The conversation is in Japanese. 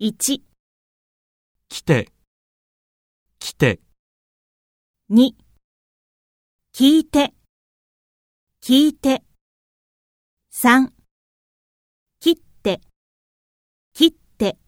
1、来て、来て、2、聞いて、聞いて。3、切って、切って。